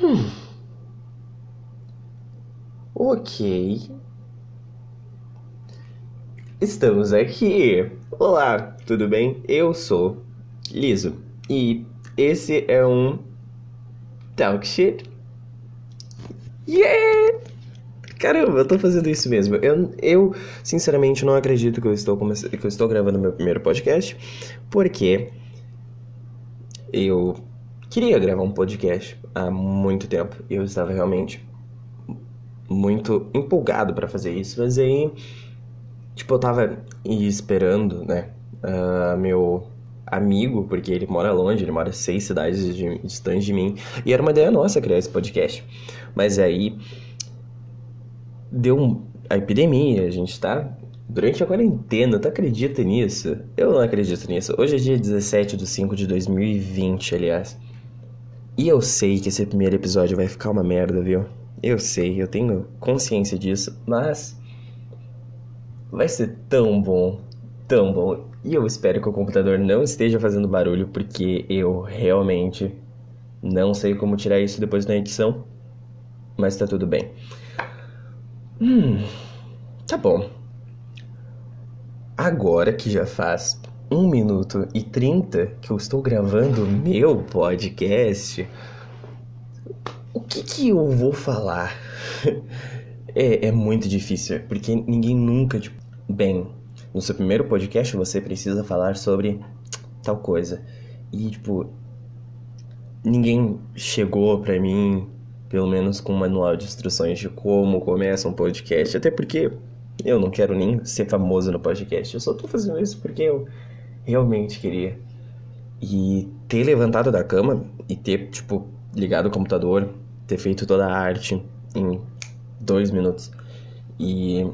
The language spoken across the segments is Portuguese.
Hum. Ok. Estamos aqui. Olá, tudo bem? Eu sou Liso e esse é um Talk Shit. Yeah! Caramba, eu tô fazendo isso mesmo. Eu, eu sinceramente não acredito que eu estou que eu estou gravando meu primeiro podcast, porque eu queria gravar um podcast há muito tempo. Eu estava realmente muito empolgado para fazer isso, mas aí tipo eu tava esperando, né, uh, meu amigo, porque ele mora longe, ele mora seis cidades de, distante de mim, e era uma ideia nossa criar esse podcast. Mas aí deu um, a epidemia, a gente tá durante a quarentena, tu acredita nisso? Eu não acredito nisso. Hoje é dia 17 de 5 de 2020, aliás. E eu sei que esse primeiro episódio vai ficar uma merda, viu? Eu sei, eu tenho consciência disso, mas vai ser tão bom, tão bom. E eu espero que o computador não esteja fazendo barulho, porque eu realmente não sei como tirar isso depois da edição, mas tá tudo bem. Hum, tá bom. Agora que já faz 1 minuto e 30 que eu estou gravando meu podcast, o que que eu vou falar? é, é muito difícil, porque ninguém nunca, tipo, bem, no seu primeiro podcast você precisa falar sobre tal coisa. E, tipo, ninguém chegou pra mim pelo menos com um manual de instruções de como começa um podcast. Até porque eu não quero nem ser famoso no podcast. Eu só tô fazendo isso porque eu realmente queria. E ter levantado da cama e ter, tipo, ligado o computador, ter feito toda a arte em dois minutos e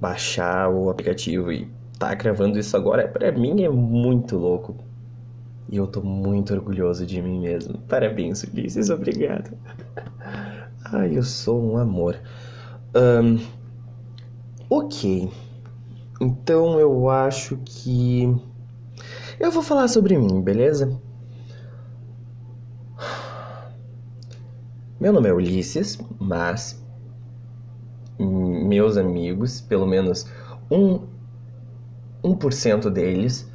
baixar o aplicativo e tá gravando isso agora, para mim é muito louco. E eu tô muito orgulhoso de mim mesmo. Parabéns, Ulisses, obrigado. Ai, eu sou um amor. Um, ok. Então eu acho que. Eu vou falar sobre mim, beleza? Meu nome é Ulisses, mas meus amigos, pelo menos um, 1% deles,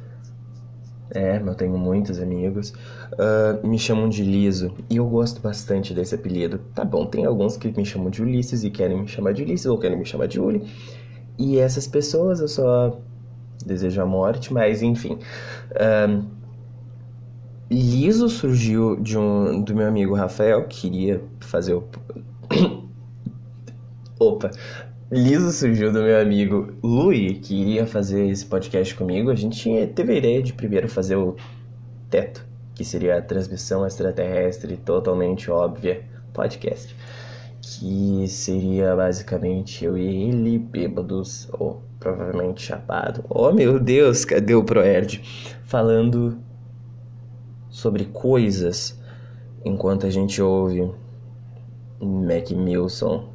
é, eu tenho muitos amigos, uh, me chamam de Liso e eu gosto bastante desse apelido. Tá bom, tem alguns que me chamam de Ulisses e querem me chamar de Ulisses ou querem me chamar de Uli, e essas pessoas eu só desejo a morte, mas enfim. Uh, Liso surgiu de um, do meu amigo Rafael, que queria fazer o. Opa! Liso surgiu do meu amigo Lui, que iria fazer esse podcast comigo. A gente teve a ideia de primeiro fazer o teto, que seria a transmissão extraterrestre totalmente óbvia podcast. Que seria basicamente eu e ele, bêbados, ou provavelmente chapado. Oh meu Deus, cadê o Proerd? Falando sobre coisas enquanto a gente ouve Mac Milson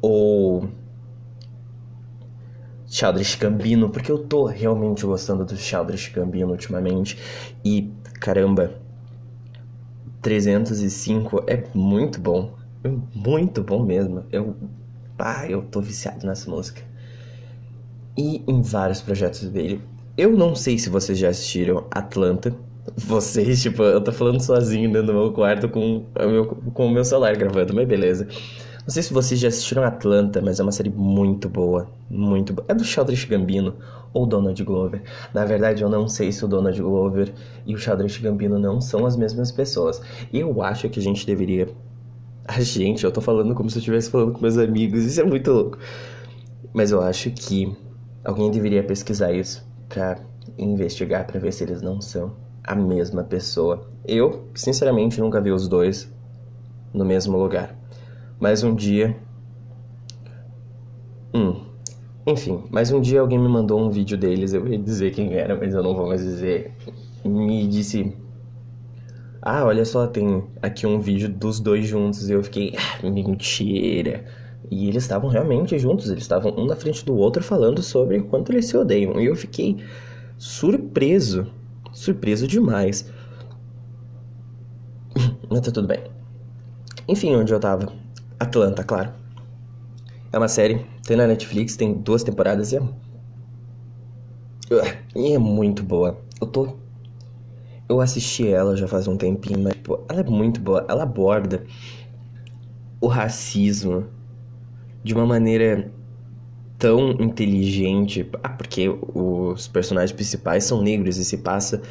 ou Childish Gambino, porque eu tô realmente gostando do Childish Gambino ultimamente e caramba, 305 é muito bom, é muito bom mesmo. Eu, ah, eu tô viciado nessa música. E em vários projetos dele. Eu não sei se vocês já assistiram Atlanta. Vocês, tipo, eu tô falando sozinho dentro do meu quarto com o meu, com o meu celular gravando, mas beleza. Não sei se vocês já assistiram Atlanta, mas é uma série muito boa. Muito boa. É do Sheldrick Gambino ou Donald Glover. Na verdade, eu não sei se o Donald Glover e o Sheldrick Gambino não são as mesmas pessoas. Eu acho que a gente deveria. A gente, eu tô falando como se eu estivesse falando com meus amigos. Isso é muito louco. Mas eu acho que alguém deveria pesquisar isso pra investigar, pra ver se eles não são a mesma pessoa. Eu, sinceramente, nunca vi os dois no mesmo lugar. Mas um dia. Hum. Enfim, mas um dia alguém me mandou um vídeo deles, eu ia dizer quem era, mas eu não vou mais dizer. Me disse. Ah, olha só, tem aqui um vídeo dos dois juntos. E eu fiquei. Ah, mentira. E eles estavam realmente juntos, eles estavam um na frente do outro falando sobre o quanto eles se odeiam. E eu fiquei surpreso, surpreso demais. mas tá tudo bem. Enfim, onde eu tava? Atlanta, claro. É uma série, tem na Netflix, tem duas temporadas e é. E é muito boa. Eu tô. Eu assisti ela já faz um tempinho, mas pô, ela é muito boa. Ela aborda o racismo de uma maneira tão inteligente. Ah, porque os personagens principais são negros e se passa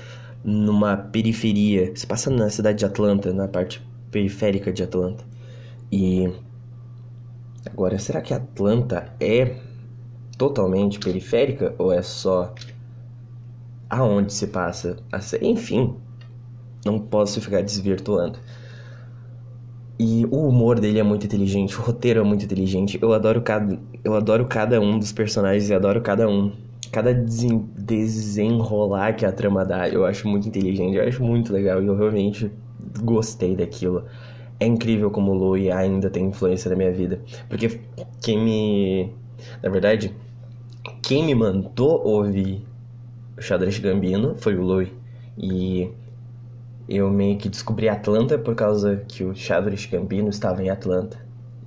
numa periferia. Se passa na cidade de Atlanta, na parte periférica de Atlanta. E. Agora, será que Atlanta é totalmente periférica ou é só aonde se passa a série? Enfim, não posso ficar desvirtuando. E o humor dele é muito inteligente, o roteiro é muito inteligente. Eu adoro cada, eu adoro cada um dos personagens e adoro cada um. Cada desenrolar que a trama dá, eu acho muito inteligente, eu acho muito legal e eu realmente gostei daquilo. É incrível como o Louie ainda tem influência na minha vida. Porque quem me. Na verdade, quem me mandou ouvir Xadrez Gambino foi o Louie. E eu meio que descobri Atlanta por causa que o Chadwick Gambino estava em Atlanta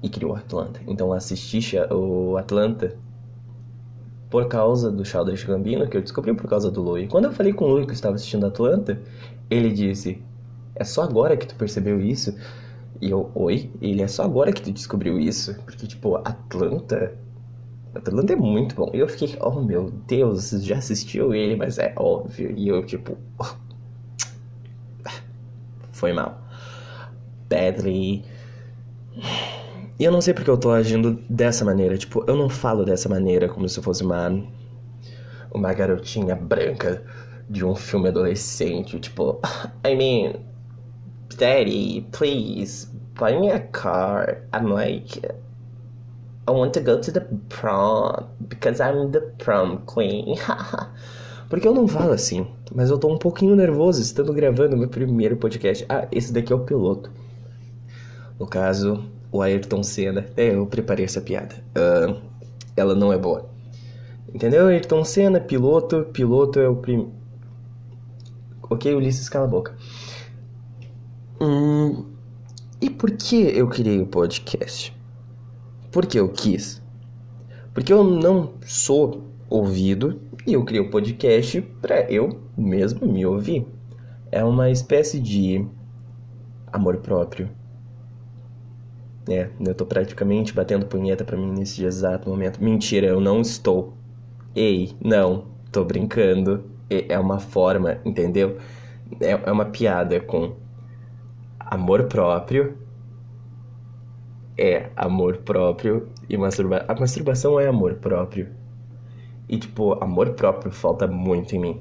e criou Atlanta. Então assisti o Atlanta por causa do Chadwick Gambino, que eu descobri por causa do Louie. Quando eu falei com o Louie que eu estava assistindo Atlanta, ele disse: "É só agora que tu percebeu isso?" E eu: "Oi?" ele: "É só agora que tu descobriu isso?" Porque tipo, Atlanta Atlanta é muito bom. E eu fiquei, oh meu Deus, já assistiu ele, mas é óbvio. E eu, tipo, foi mal. Badly. E eu não sei porque eu tô agindo dessa maneira. Tipo, eu não falo dessa maneira como se fosse uma. Uma garotinha branca de um filme adolescente. Tipo, I mean. Daddy, please, buy me a car. I'm like. I want to go to the prom because I'm the prom queen. Porque eu não falo assim, mas eu tô um pouquinho nervoso estando gravando meu primeiro podcast. Ah, esse daqui é o piloto. No caso, o Ayrton Senna. É, eu preparei essa piada. Uh, ela não é boa. Entendeu? Ayrton Senna, piloto. Piloto é o prim... Ok, Ulisses, cala a boca. Hum, e por que eu criei o podcast? Porque eu quis. Porque eu não sou ouvido e eu criei o um podcast para eu mesmo me ouvir. É uma espécie de amor próprio. É, eu tô praticamente batendo punheta para mim nesse exato momento. Mentira, eu não estou. Ei, não, tô brincando. É uma forma, entendeu? É, é uma piada com amor próprio. É amor próprio e masturbação. A masturbação é amor próprio. E, tipo, amor próprio falta muito em mim.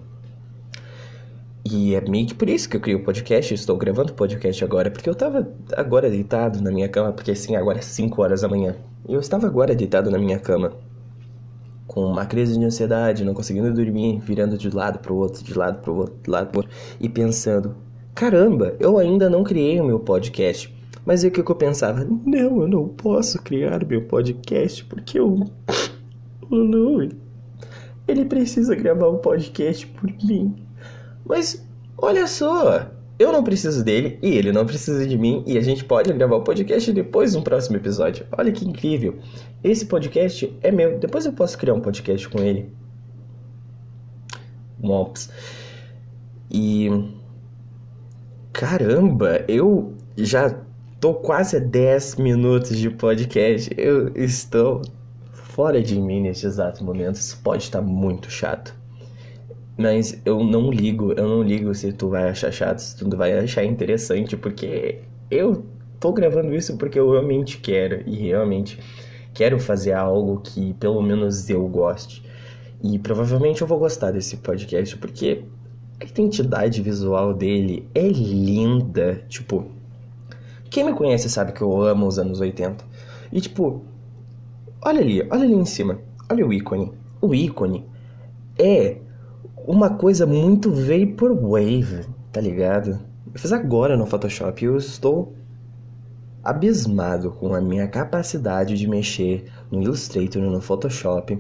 E é meio que por isso que eu criei o podcast, estou gravando o podcast agora, porque eu tava agora deitado na minha cama, porque assim, agora é 5 horas da manhã. E eu estava agora deitado na minha cama, com uma crise de ansiedade, não conseguindo dormir, virando de lado pro outro, de lado pro outro, de lado pro outro, e pensando: caramba, eu ainda não criei o meu podcast. Mas é o que eu pensava: não, eu não posso criar meu podcast, porque eu. eu não. Ele precisa gravar um podcast por mim. Mas olha só, eu não preciso dele e ele não precisa de mim e a gente pode gravar o podcast depois no próximo episódio. Olha que incrível. Esse podcast é meu. Depois eu posso criar um podcast com ele. Mops. E caramba, eu já tô quase a 10 minutos de podcast. Eu estou fora de mim neste exato momento. Isso pode estar muito chato. Mas eu não ligo, eu não ligo se tu vai achar chato, se tu vai achar interessante, porque eu tô gravando isso porque eu realmente quero e realmente quero fazer algo que pelo menos eu goste. E provavelmente eu vou gostar desse podcast porque a identidade visual dele é linda. Tipo, quem me conhece sabe que eu amo os anos 80. E tipo, Olha ali, olha ali em cima. Olha o ícone. O ícone é uma coisa muito vaporwave, tá ligado? Eu fiz agora no Photoshop e eu estou abismado com a minha capacidade de mexer no Illustrator no Photoshop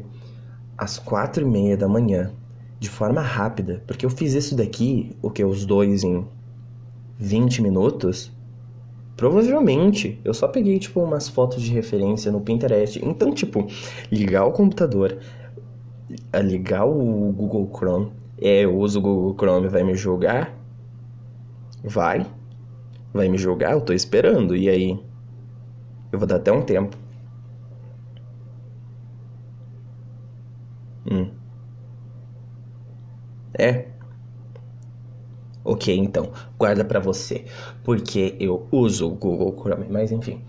às quatro e meia da manhã, de forma rápida, porque eu fiz isso daqui, o que, os dois em 20 minutos, Provavelmente, eu só peguei, tipo, umas fotos de referência no Pinterest. Então, tipo, ligar o computador, ligar o Google Chrome, é, eu uso o Google Chrome, vai me julgar? Vai. Vai me julgar? Eu tô esperando. E aí? Eu vou dar até um tempo. Hum. É. Ok, então, guarda para você, porque eu uso o Google Chrome, mas enfim.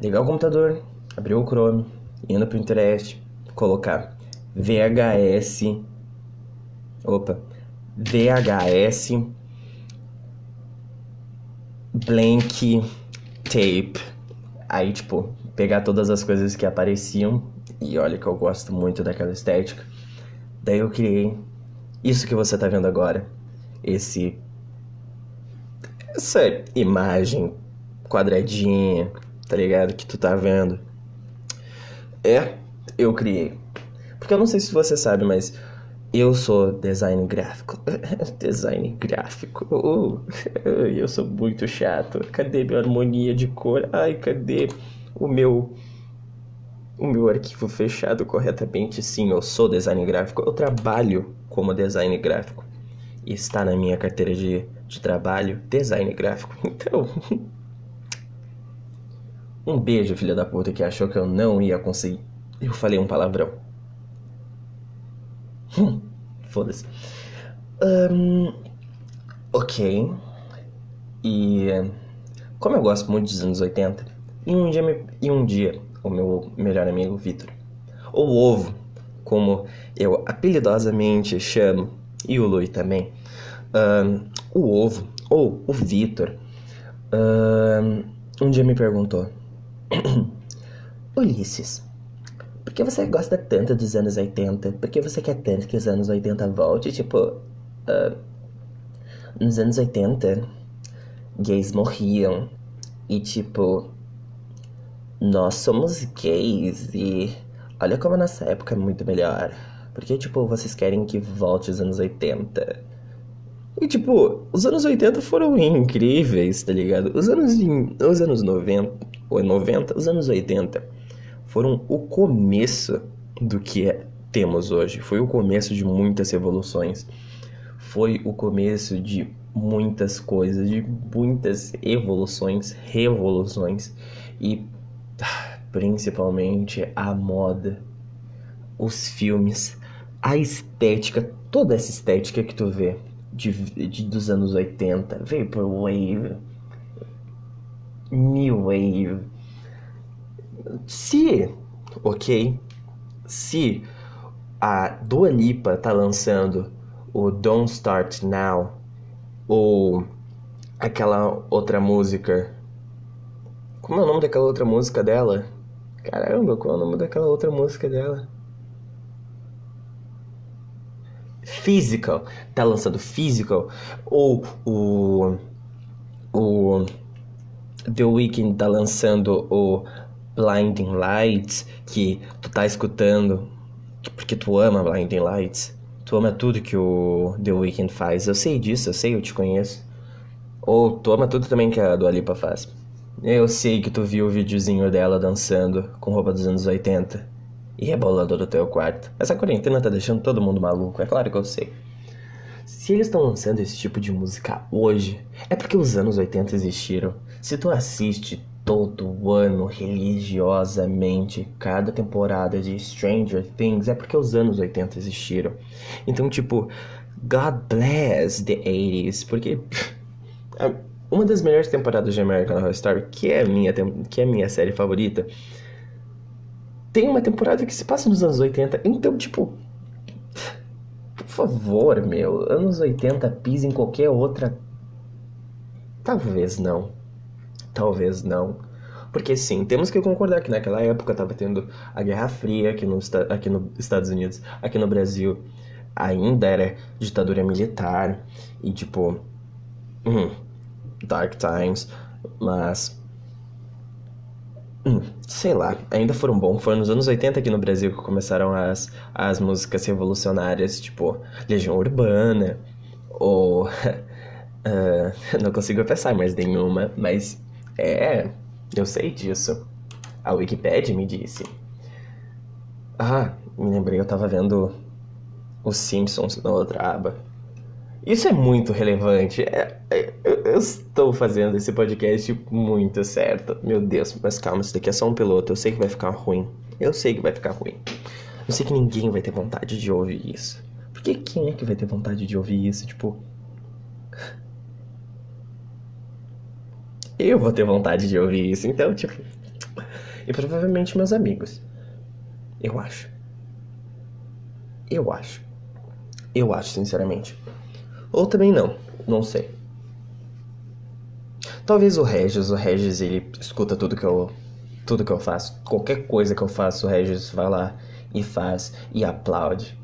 Ligar o computador, abrir o Chrome, ir no Pinterest, colocar VHS. Opa, VHS blank tape. Aí, tipo, pegar todas as coisas que apareciam e olha que eu gosto muito daquela estética. Daí eu criei isso que você tá vendo agora esse essa imagem quadradinha, tá ligado? Que tu tá vendo. É, eu criei. Porque eu não sei se você sabe, mas eu sou design gráfico. design gráfico. Uh, eu sou muito chato. Cadê minha harmonia de cor? Ai, cadê o meu o meu arquivo fechado corretamente? Sim, eu sou design gráfico. Eu trabalho como design gráfico está na minha carteira de, de trabalho design gráfico. Então. um beijo, filha da puta, que achou que eu não ia conseguir. Eu falei um palavrão. Hum, Foda-se. Um, ok. E. Como eu gosto muito dos anos 80, e um dia, e um dia o meu melhor amigo, Vitor, ou Ovo, como eu apelidosamente chamo e o Lui também, o Ovo, ou o Vitor, um dia me perguntou: Ulisses, por que você gosta tanto dos anos 80? Por que você quer tanto que os anos 80 volte? Tipo, uh, nos anos 80, gays morriam e, tipo, nós somos gays e olha como a nossa época é muito melhor. Porque, tipo, vocês querem que volte os anos 80? E, tipo, os anos 80 foram incríveis, tá ligado? Os anos, os anos 90, ou 90, os anos 80 foram o começo do que é, temos hoje. Foi o começo de muitas revoluções. Foi o começo de muitas coisas, de muitas evoluções, revoluções e ah, principalmente a moda, os filmes, a estética, toda essa estética que tu vê de, de dos anos 80, Vaporwave, New Wave. Se, ok, se a Dua Lipa tá lançando o Don't Start Now ou aquela outra música. Como é o nome daquela outra música dela? Caramba, qual é o nome daquela outra música dela? Physical, tá lançando Physical, ou o, o The Weeknd tá lançando o Blinding Lights, que tu tá escutando porque tu ama Blinding Lights, tu ama tudo que o The Weeknd faz. Eu sei disso, eu sei, eu te conheço. Ou tu ama tudo também que a Dua Lipa faz. Eu sei que tu viu o videozinho dela dançando com roupa dos anos 80 e rebolando do teu quarto. Essa quarentena tá deixando todo mundo maluco, é claro que eu sei. Se eles estão lançando esse tipo de música hoje, é porque os anos 80 existiram. Se tu assiste todo ano religiosamente cada temporada de Stranger Things, é porque os anos 80 existiram. Então, tipo, God bless the 80s, porque uma das melhores temporadas de American Horror Story, que é minha, que é minha série favorita, tem uma temporada que se passa nos anos 80. Então, tipo. Por favor, meu. Anos 80 pisa em qualquer outra. Talvez não. Talvez não. Porque sim, temos que concordar que naquela época estava tendo a Guerra Fria aqui, no, aqui nos Estados Unidos, aqui no Brasil ainda era ditadura militar e tipo. Hum, dark times. Mas Hum, sei lá, ainda foram bons. Foram nos anos 80 aqui no Brasil que começaram as, as músicas revolucionárias, tipo Legião Urbana, ou Uh, não consigo pensar mais nenhuma, mas é, eu sei disso. A Wikipedia me disse. Ah, me lembrei, eu tava vendo os Simpsons na outra aba. Isso é muito relevante. É, é, eu estou fazendo esse podcast muito certo. Meu Deus, mas calma, isso daqui é só um piloto. Eu sei que vai ficar ruim. Eu sei que vai ficar ruim. Eu sei que ninguém vai ter vontade de ouvir isso. Porque quem é que vai ter vontade de ouvir isso? Tipo. Eu vou ter vontade de ouvir isso, então, tipo. E provavelmente meus amigos. Eu acho. Eu acho. Eu acho, sinceramente. Ou também não, não sei. Talvez o Regis, o Regis ele escuta tudo que eu tudo que eu faço, qualquer coisa que eu faço, o Regis vai lá e faz e aplaude.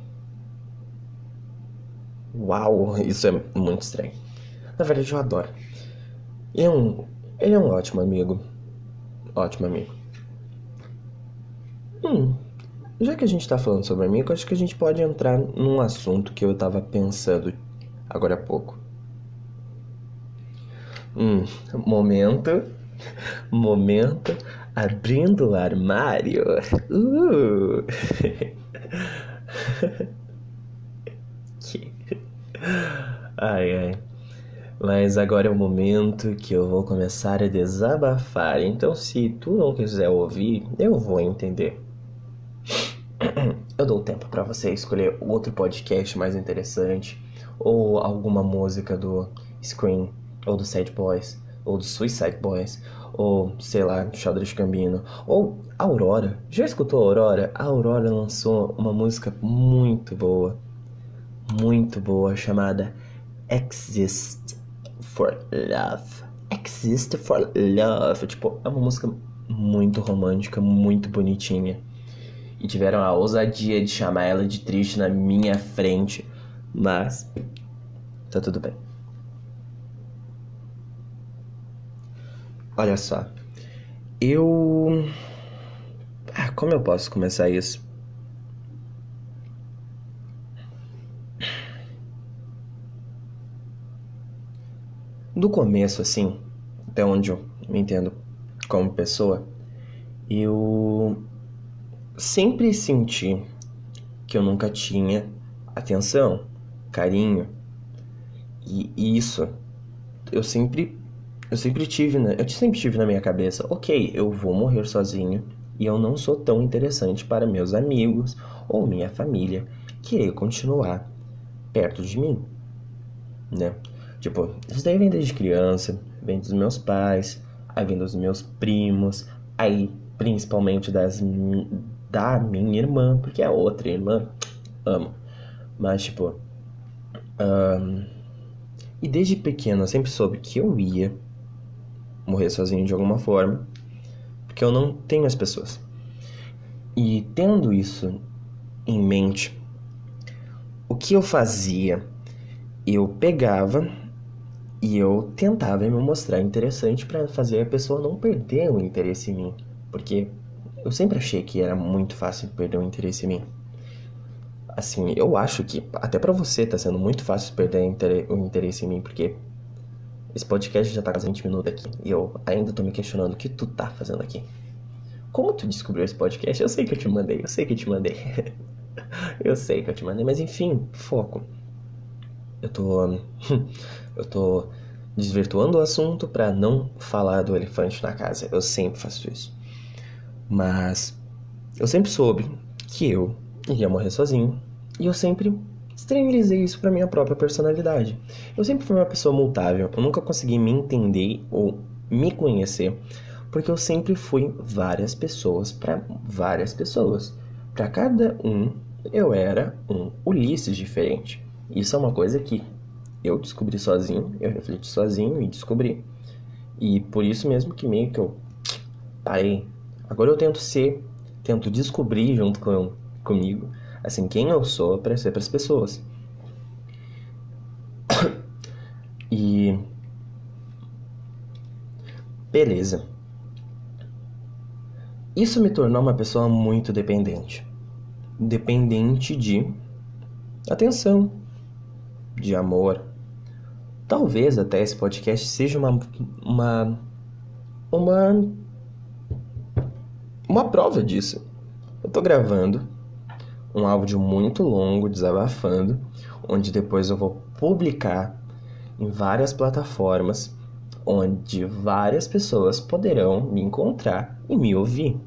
Uau, isso é muito estranho. Na verdade, eu adoro. Ele é um, ele é um ótimo amigo. Ótimo amigo. Hum, já que a gente tá falando sobre amigo, acho que a gente pode entrar num assunto que eu tava pensando agora há pouco. Hum, momento. Momento abrindo o armário. Uh. ai ai. Mas agora é o momento que eu vou começar a desabafar. Então, se tu não quiser ouvir, eu vou entender. Eu dou tempo para você escolher outro podcast mais interessante ou alguma música do Scream ou do Sad Boys ou do Suicide Boys ou sei lá, Xadrez Gambino ou Aurora. Já escutou a Aurora? A Aurora lançou uma música muito boa, muito boa chamada Exist for Love. Exist for Love. Tipo, é uma música muito romântica, muito bonitinha. E tiveram a ousadia de chamar ela de triste na minha frente. Mas tá tudo bem. Olha só. Eu. Ah, como eu posso começar isso? do começo, assim, até onde eu me entendo como pessoa, eu sempre senti que eu nunca tinha atenção, carinho. E isso eu sempre eu sempre tive, né? Eu sempre tive na minha cabeça, OK, eu vou morrer sozinho e eu não sou tão interessante para meus amigos ou minha família querer continuar perto de mim, né? Tipo, isso daí vem desde criança, vem dos meus pais, aí vem dos meus primos, aí principalmente das da minha irmã, porque a outra irmã amo. Mas tipo, um, e desde pequeno eu sempre soube que eu ia morrer sozinho de alguma forma, porque eu não tenho as pessoas. E tendo isso em mente, o que eu fazia? Eu pegava e eu tentava me mostrar interessante para fazer a pessoa não perder o interesse em mim, porque eu sempre achei que era muito fácil perder o interesse em mim. Assim, eu acho que até para você tá sendo muito fácil perder o interesse em mim, porque esse podcast já tá quase 20 minutos aqui e eu ainda tô me questionando o que tu tá fazendo aqui. Como tu descobriu esse podcast? Eu sei que eu te mandei, eu sei que eu te mandei. eu sei que eu te mandei, mas enfim, foco. Eu tô eu tô desvirtuando o assunto para não falar do elefante na casa. Eu sempre faço isso. Mas eu sempre soube que eu ia morrer sozinho e eu sempre externalizei isso para minha própria personalidade. Eu sempre fui uma pessoa mutável, eu nunca consegui me entender ou me conhecer, porque eu sempre fui várias pessoas para várias pessoas. Para cada um, eu era um Ulisses diferente. Isso é uma coisa que eu descobri sozinho, eu refleti sozinho e descobri. E por isso mesmo que meio que eu parei. Agora eu tento ser, tento descobrir junto com comigo, assim, quem eu sou para ser para as pessoas. E beleza. Isso me tornou uma pessoa muito dependente. Dependente de atenção, de amor, Talvez até esse podcast seja uma. uma. uma. uma prova disso. Eu tô gravando um áudio muito longo, desabafando, onde depois eu vou publicar em várias plataformas, onde várias pessoas poderão me encontrar e me ouvir.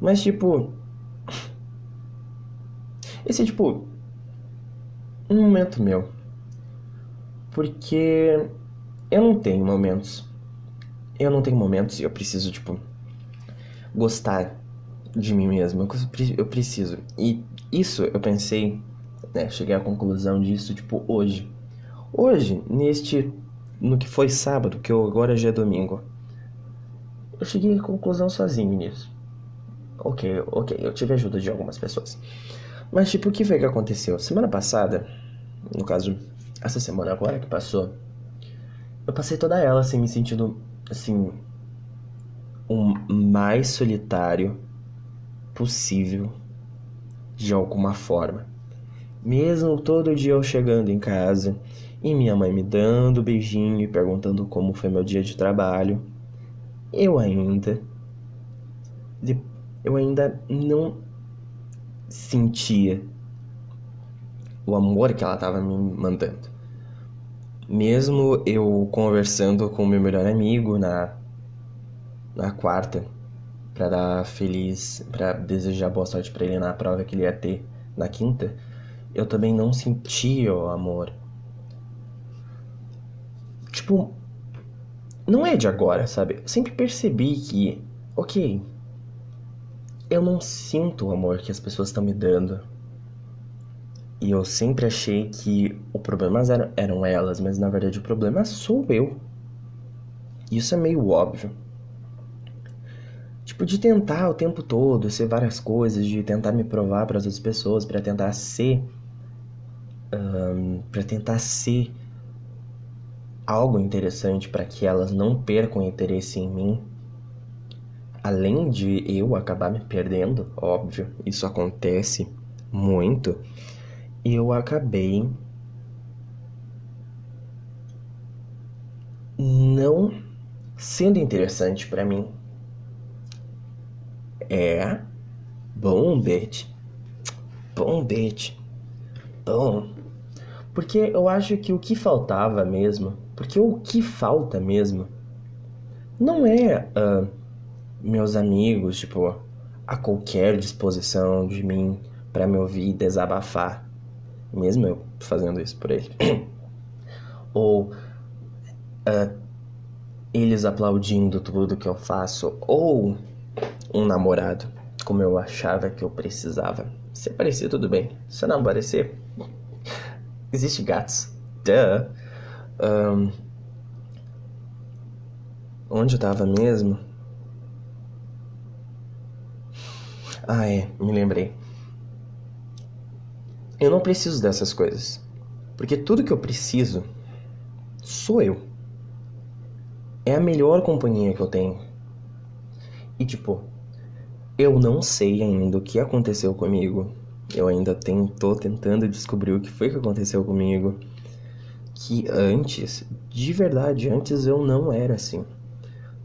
Mas, tipo. Esse é, tipo. Um momento meu. Porque eu não tenho momentos. Eu não tenho momentos e eu preciso, tipo. Gostar de mim mesmo. Eu preciso. E isso eu pensei. Né, cheguei à conclusão disso, tipo, hoje. Hoje, neste. No que foi sábado, que eu, agora já é domingo. Eu cheguei à conclusão sozinho nisso. Ok, ok, eu tive ajuda de algumas pessoas. Mas, tipo, o que foi que aconteceu? Semana passada, no caso, essa semana agora que passou, eu passei toda ela assim, me sentindo, assim, o mais solitário possível, de alguma forma. Mesmo todo dia eu chegando em casa e minha mãe me dando beijinho e perguntando como foi meu dia de trabalho, eu ainda eu ainda não sentia o amor que ela estava me mandando. Mesmo eu conversando com meu melhor amigo na na quarta para dar feliz, para desejar boa sorte para ele na prova que ele ia ter na quinta, eu também não sentia o amor. Tipo, não é de agora, sabe? Eu sempre percebi que, ok, eu não sinto o amor que as pessoas estão me dando. E eu sempre achei que o problema eram, eram elas, mas na verdade o problema sou eu. Isso é meio óbvio. Tipo, de tentar o tempo todo ser várias coisas, de tentar me provar para as outras pessoas, para tentar ser. Um, para tentar ser algo interessante para que elas não percam interesse em mim além de eu acabar me perdendo, óbvio, isso acontece muito, eu acabei não sendo interessante para mim. É bom, bitch. Bom. Porque eu acho que o que faltava mesmo, porque o que falta mesmo, não é uh, meus amigos, tipo, a qualquer disposição de mim para me ouvir desabafar, mesmo eu fazendo isso por ele. ou uh, eles aplaudindo tudo que eu faço, ou um namorado, como eu achava que eu precisava. Se aparecer, tudo bem. Se não aparecer, existe gatos. Duh. Um, onde eu tava mesmo? Ah, é, me lembrei. Eu não preciso dessas coisas. Porque tudo que eu preciso sou eu. É a melhor companhia que eu tenho. E tipo, eu não sei ainda o que aconteceu comigo. Eu ainda tô tentando descobrir o que foi que aconteceu comigo. Que antes, de verdade, antes eu não era assim.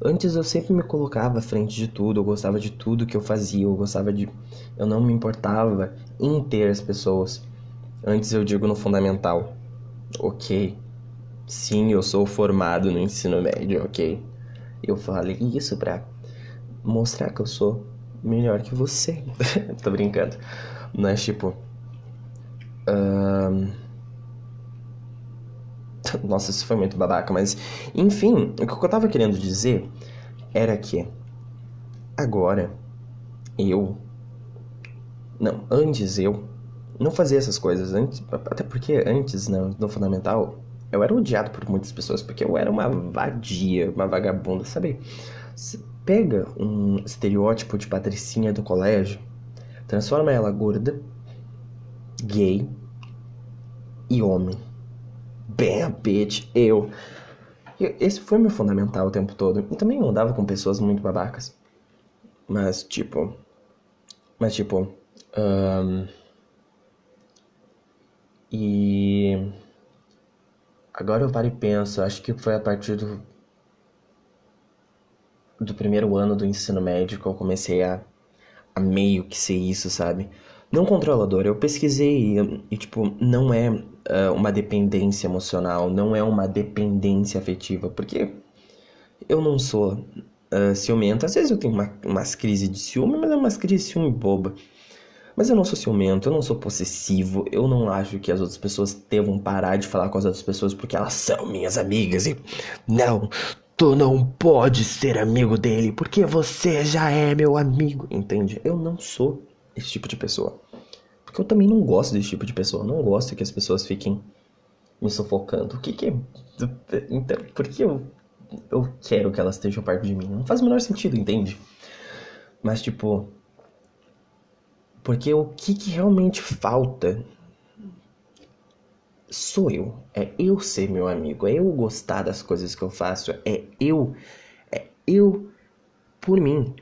Antes eu sempre me colocava à frente de tudo, eu gostava de tudo que eu fazia, eu gostava de. Eu não me importava em ter as pessoas. Antes eu digo no fundamental. Ok. Sim, eu sou formado no ensino médio, ok. Eu falei isso pra mostrar que eu sou melhor que você. Tô brincando. Mas tipo. Nossa, isso foi muito babaca, mas enfim, o que eu tava querendo dizer era que agora eu não, antes eu não fazia essas coisas antes, até porque antes no, no fundamental eu era odiado por muitas pessoas porque eu era uma vadia, uma vagabunda, sabe? Pega um estereótipo de patricinha do colégio, transforma ela gorda, gay e homem bam, bitch, eu. Esse foi meu fundamental o tempo todo. E também eu andava com pessoas muito babacas. Mas, tipo. Mas, tipo. Um, e. agora eu paro e penso, acho que foi a partir do, do primeiro ano do ensino médio que eu comecei a, a meio que ser isso, sabe? Não controlador, eu pesquisei e, e tipo, não é uh, uma dependência emocional, não é uma dependência afetiva, porque eu não sou uh, ciumento. Às vezes eu tenho uma, umas crises de ciúme, mas é umas crises de ciúme boba. Mas eu não sou ciumento, eu não sou possessivo, eu não acho que as outras pessoas devam parar de falar com as outras pessoas porque elas são minhas amigas e. Não, tu não pode ser amigo dele porque você já é meu amigo, entende? Eu não sou esse tipo de pessoa. Porque eu também não gosto desse tipo de pessoa, eu não gosto que as pessoas fiquem me sufocando. O que que é. Então, por que eu, eu quero que elas estejam perto de mim? Não faz o menor sentido, entende? Mas, tipo, porque o que, que realmente falta sou eu. É eu ser meu amigo. É eu gostar das coisas que eu faço. É eu. É eu por mim.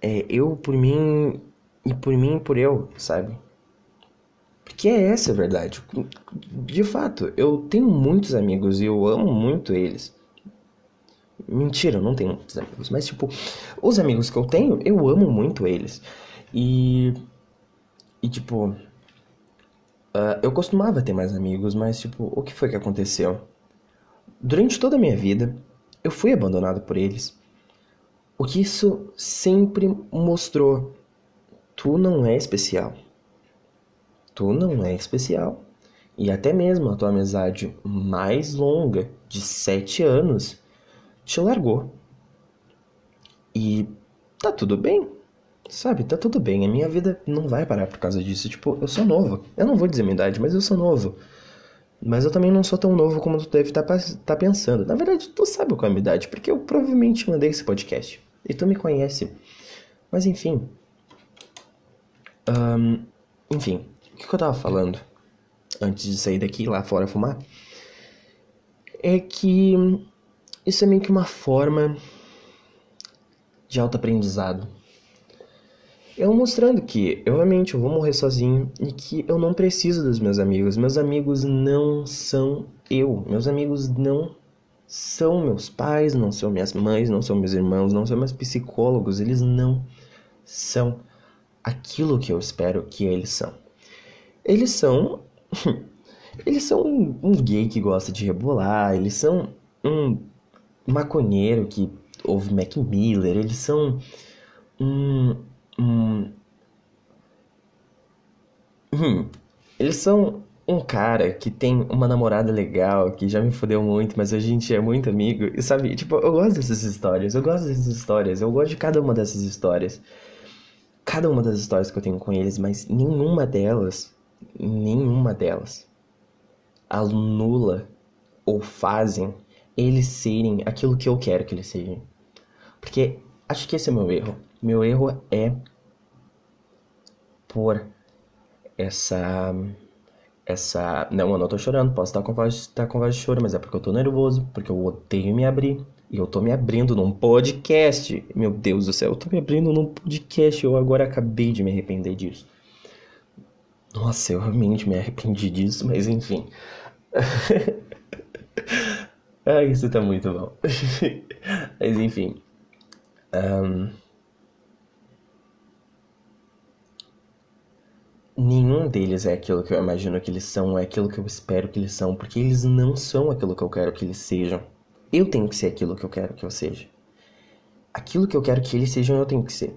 É eu por mim e por mim por eu, sabe? Porque é essa a verdade. De fato, eu tenho muitos amigos e eu amo muito eles. Mentira, eu não tenho muitos amigos, mas tipo, os amigos que eu tenho, eu amo muito eles. E e tipo, uh, eu costumava ter mais amigos, mas tipo, o que foi que aconteceu? Durante toda a minha vida, eu fui abandonado por eles. O que isso sempre mostrou: tu não é especial. Tu não é especial. E até mesmo a tua amizade mais longa, de sete anos, te largou. E tá tudo bem. Sabe, tá tudo bem, a minha vida não vai parar por causa disso. Tipo, eu sou novo. Eu não vou dizer minha idade, mas eu sou novo. Mas eu também não sou tão novo como tu deve estar tá, tá pensando. Na verdade, tu sabe qual é a minha idade, porque eu provavelmente mandei esse podcast. E tu me conhece. Mas enfim. Um, enfim, o que, que eu tava falando antes de sair daqui lá fora fumar? É que isso é meio que uma forma de autoaprendizado eu mostrando que eu realmente eu vou morrer sozinho e que eu não preciso dos meus amigos. Meus amigos não são eu. Meus amigos não são meus pais, não são minhas mães, não são meus irmãos, não são meus psicólogos. Eles não são aquilo que eu espero que eles são. Eles são. eles são um, um gay que gosta de rebolar, eles são um maconheiro que ouve Mac Miller, eles são um Hum. Hum. Eles são um cara que tem uma namorada legal, que já me fodeu muito, mas a gente é muito amigo. E sabe, tipo, eu gosto dessas histórias, eu gosto dessas histórias, eu gosto de cada uma dessas histórias. Cada uma das histórias que eu tenho com eles, mas nenhuma delas, nenhuma delas anula ou fazem eles serem aquilo que eu quero que eles sejam. Porque acho que esse é o meu erro. Meu erro é por essa essa não, eu não tô chorando, posso estar com voz, estar com voz de choro, mas é porque eu tô nervoso, porque eu odeio me abrir. E eu tô me abrindo num podcast. Meu Deus do céu, eu tô me abrindo num podcast. Eu agora acabei de me arrepender disso. Nossa, eu realmente me arrependi disso, mas enfim. ah, isso tá muito bom. mas enfim. Um... nenhum deles é aquilo que eu imagino que eles são, é aquilo que eu espero que eles são, porque eles não são aquilo que eu quero que eles sejam. Eu tenho que ser aquilo que eu quero que eu seja. Aquilo que eu quero que eles sejam, eu tenho que ser.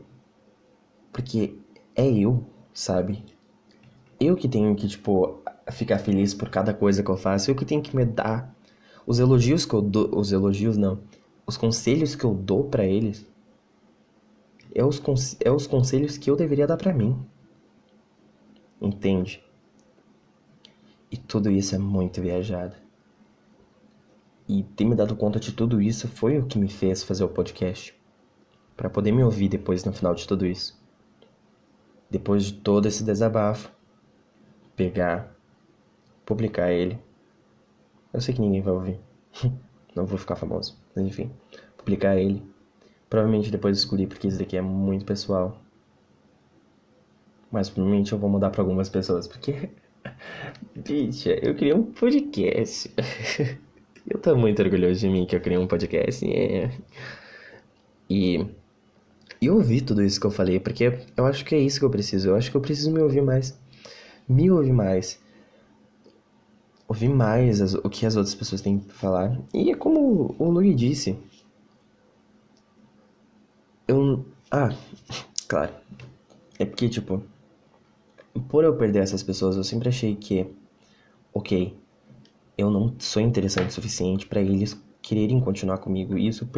Porque é eu, sabe? Eu que tenho que, tipo, ficar feliz por cada coisa que eu faço, eu que tenho que me dar os elogios que eu dou, os elogios não, os conselhos que eu dou para eles. É os, é os conselhos que eu deveria dar para mim entende? E tudo isso é muito viajado. E ter me dado conta de tudo isso foi o que me fez fazer o podcast. para poder me ouvir depois no final de tudo isso. Depois de todo esse desabafo, pegar, publicar ele. Eu sei que ninguém vai ouvir. Não vou ficar famoso, mas enfim, publicar ele. Provavelmente depois escolhi porque isso daqui é muito pessoal mas provavelmente eu vou mudar para algumas pessoas, porque Bicha, eu criei um podcast. Eu tô muito orgulhoso de mim que eu criei um podcast. É. E eu ouvi tudo isso que eu falei, porque eu acho que é isso que eu preciso. Eu acho que eu preciso me ouvir mais. Me ouvir mais. Ouvir mais as, o que as outras pessoas têm pra falar. E é como o Luigi disse. Eu. Ah, claro. É porque, tipo. Por eu perder essas pessoas, eu sempre achei que. Ok, eu não sou interessante o suficiente para eles quererem continuar comigo. E isso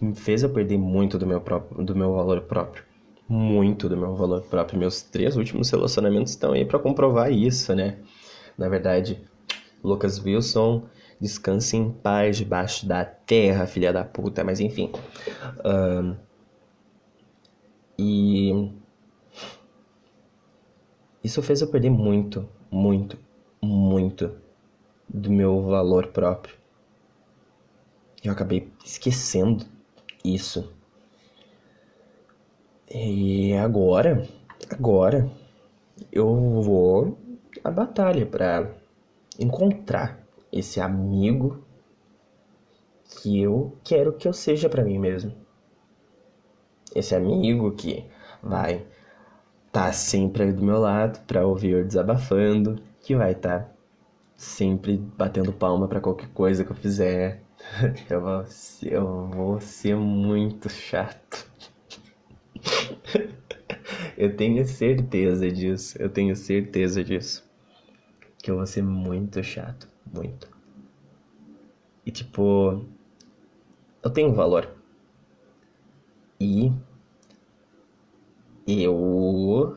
me fez eu perder muito do meu, próprio, do meu valor próprio. Muito do meu valor próprio. Meus três últimos relacionamentos estão aí para comprovar isso, né? Na verdade, Lucas Wilson, descanse em paz debaixo da terra, filha da puta. Mas enfim. Um, e. Isso fez eu perder muito, muito, muito do meu valor próprio. Eu acabei esquecendo isso. E agora, agora eu vou à batalha para encontrar esse amigo que eu quero que eu seja para mim mesmo. Esse amigo que vai tá sempre do meu lado para ouvir eu desabafando, que vai estar tá sempre batendo palma para qualquer coisa que eu fizer. Eu vou, eu vou ser muito chato. Eu tenho certeza disso. Eu tenho certeza disso. Que eu vou ser muito chato. Muito. E tipo. Eu tenho valor. E. Eu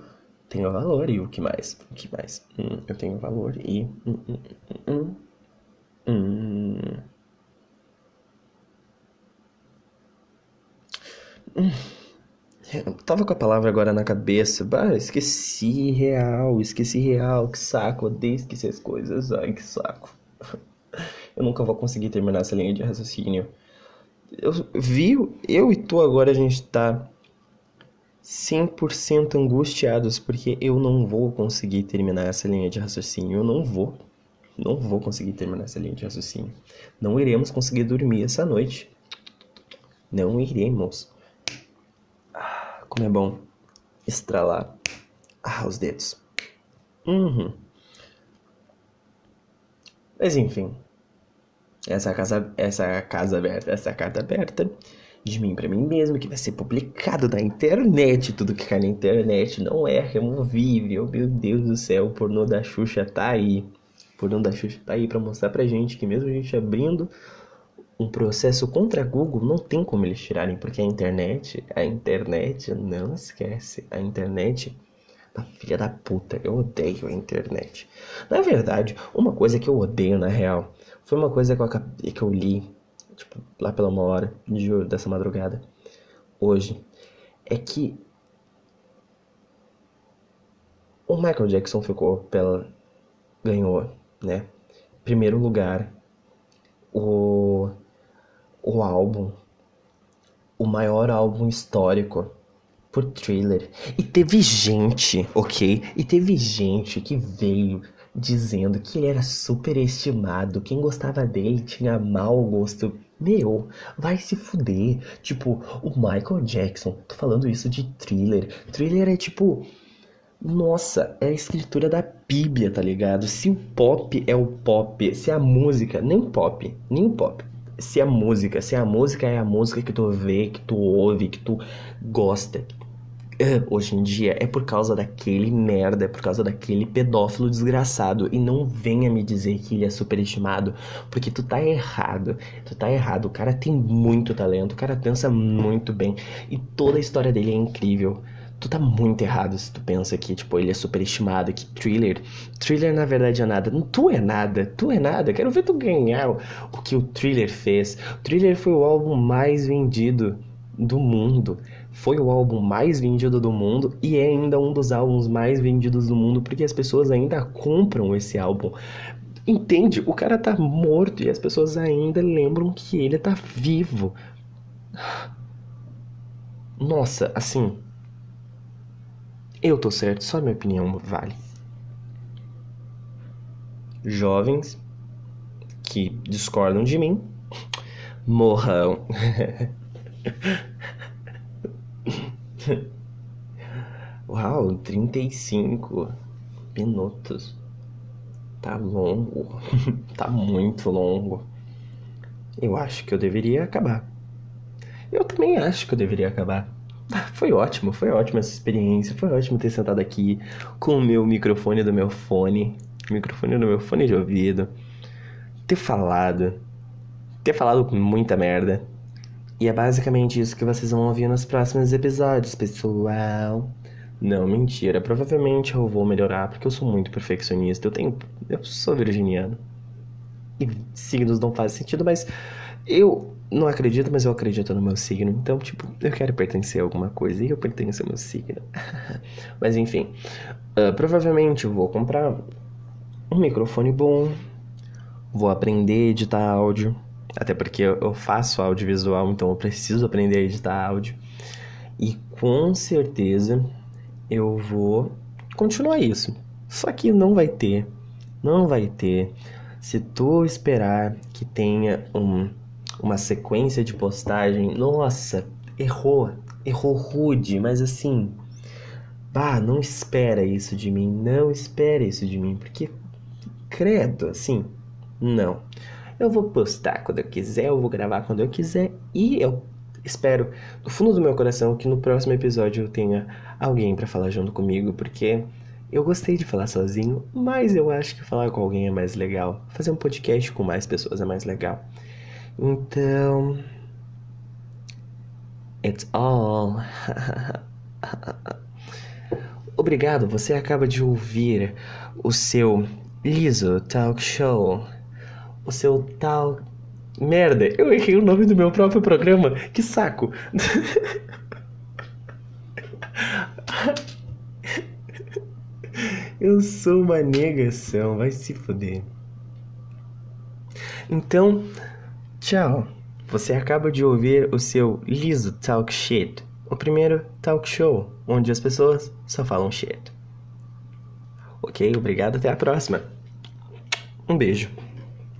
tenho valor. E o que mais? O que mais? Hum, eu tenho valor e. Hum, hum, hum, hum. hum. Eu tava com a palavra agora na cabeça. Bah, esqueci real, esqueci real, que saco, odeio esquecer as coisas. Ai, que saco. Eu nunca vou conseguir terminar essa linha de raciocínio. Eu vi, eu e tu agora a gente tá 100% angustiados porque eu não vou conseguir terminar essa linha de raciocínio. Eu não vou. Não vou conseguir terminar essa linha de raciocínio. Não iremos conseguir dormir essa noite. Não iremos. Ah, como é bom estralar ah, os dedos. Uhum. Mas enfim. Essa casa, essa casa aberta, essa carta aberta de mim para mim mesmo, que vai ser publicado na internet. Tudo que cai na internet não é removível. Meu Deus do céu, o pornô da Xuxa tá aí. O pornô da Xuxa tá aí para mostrar pra gente que mesmo a gente abrindo um processo contra a Google, não tem como eles tirarem, porque a internet, a internet, não esquece, a internet a filha da puta, eu odeio a internet. Na verdade, uma coisa que eu odeio na real foi uma coisa que eu, que eu li tipo, lá pela uma hora de, dessa madrugada, hoje, é que o Michael Jackson ficou pela. ganhou, né? Primeiro lugar, o, o álbum, o maior álbum histórico por thriller. E teve gente, ok? E teve gente que veio dizendo que ele era superestimado, quem gostava dele tinha mau gosto meu, vai se fuder. Tipo, o Michael Jackson, tô falando isso de thriller. Thriller é tipo. Nossa, é a escritura da Bíblia, tá ligado? Se o pop é o pop, se a música, nem o pop, nem o pop. Se a música, se a música é a música que tu vê, que tu ouve, que tu gosta, é, hoje em dia é por causa daquele merda, é por causa daquele pedófilo desgraçado. E não venha me dizer que ele é superestimado, porque tu tá errado. Tu tá errado. O cara tem muito talento, o cara dança muito bem. E toda a história dele é incrível. Tu tá muito errado se tu pensa que, tipo, ele é superestimado, que thriller. Thriller na verdade é nada. Tu é nada, tu é nada. Quero ver tu ganhar o que o thriller fez. O thriller foi o álbum mais vendido do mundo foi o álbum mais vendido do mundo e é ainda um dos álbuns mais vendidos do mundo porque as pessoas ainda compram esse álbum. Entende? O cara tá morto e as pessoas ainda lembram que ele tá vivo. Nossa, assim. Eu tô certo, só minha opinião vale. jovens que discordam de mim morram. Uau, 35 minutos. Tá longo. tá muito longo. Eu acho que eu deveria acabar. Eu também acho que eu deveria acabar. Foi ótimo, foi ótima essa experiência. Foi ótimo ter sentado aqui com o meu microfone do meu fone, microfone do meu fone de ouvido, ter falado, ter falado muita merda. E é basicamente isso que vocês vão ouvir nos próximos episódios, pessoal. Não, mentira. Provavelmente eu vou melhorar porque eu sou muito perfeccionista. Eu tenho. Eu sou virginiano. E signos não fazem sentido, mas eu não acredito, mas eu acredito no meu signo. Então, tipo, eu quero pertencer a alguma coisa e eu pertenço ao meu signo. mas enfim. Uh, provavelmente eu vou comprar um microfone bom. Vou aprender a editar áudio. Até porque eu faço audiovisual, então eu preciso aprender a editar áudio. E com certeza eu vou continuar isso. Só que não vai ter, não vai ter. Se tu esperar que tenha um, uma sequência de postagem, nossa, errou, errou rude, mas assim, bah, não espera isso de mim, não espera isso de mim, porque credo, assim, não. Eu vou postar quando eu quiser, eu vou gravar quando eu quiser e eu espero do fundo do meu coração que no próximo episódio eu tenha alguém para falar junto comigo, porque eu gostei de falar sozinho, mas eu acho que falar com alguém é mais legal. Fazer um podcast com mais pessoas é mais legal. Então. It's all. Obrigado, você acaba de ouvir o seu Liso Talk Show. O seu Talk Merda, eu errei o nome do meu próprio programa. Que saco. eu sou uma negação, vai se foder. Então, tchau. Você acaba de ouvir o seu liso talk shit, o primeiro talk show onde as pessoas só falam shit. Ok, obrigado, até a próxima. Um beijo.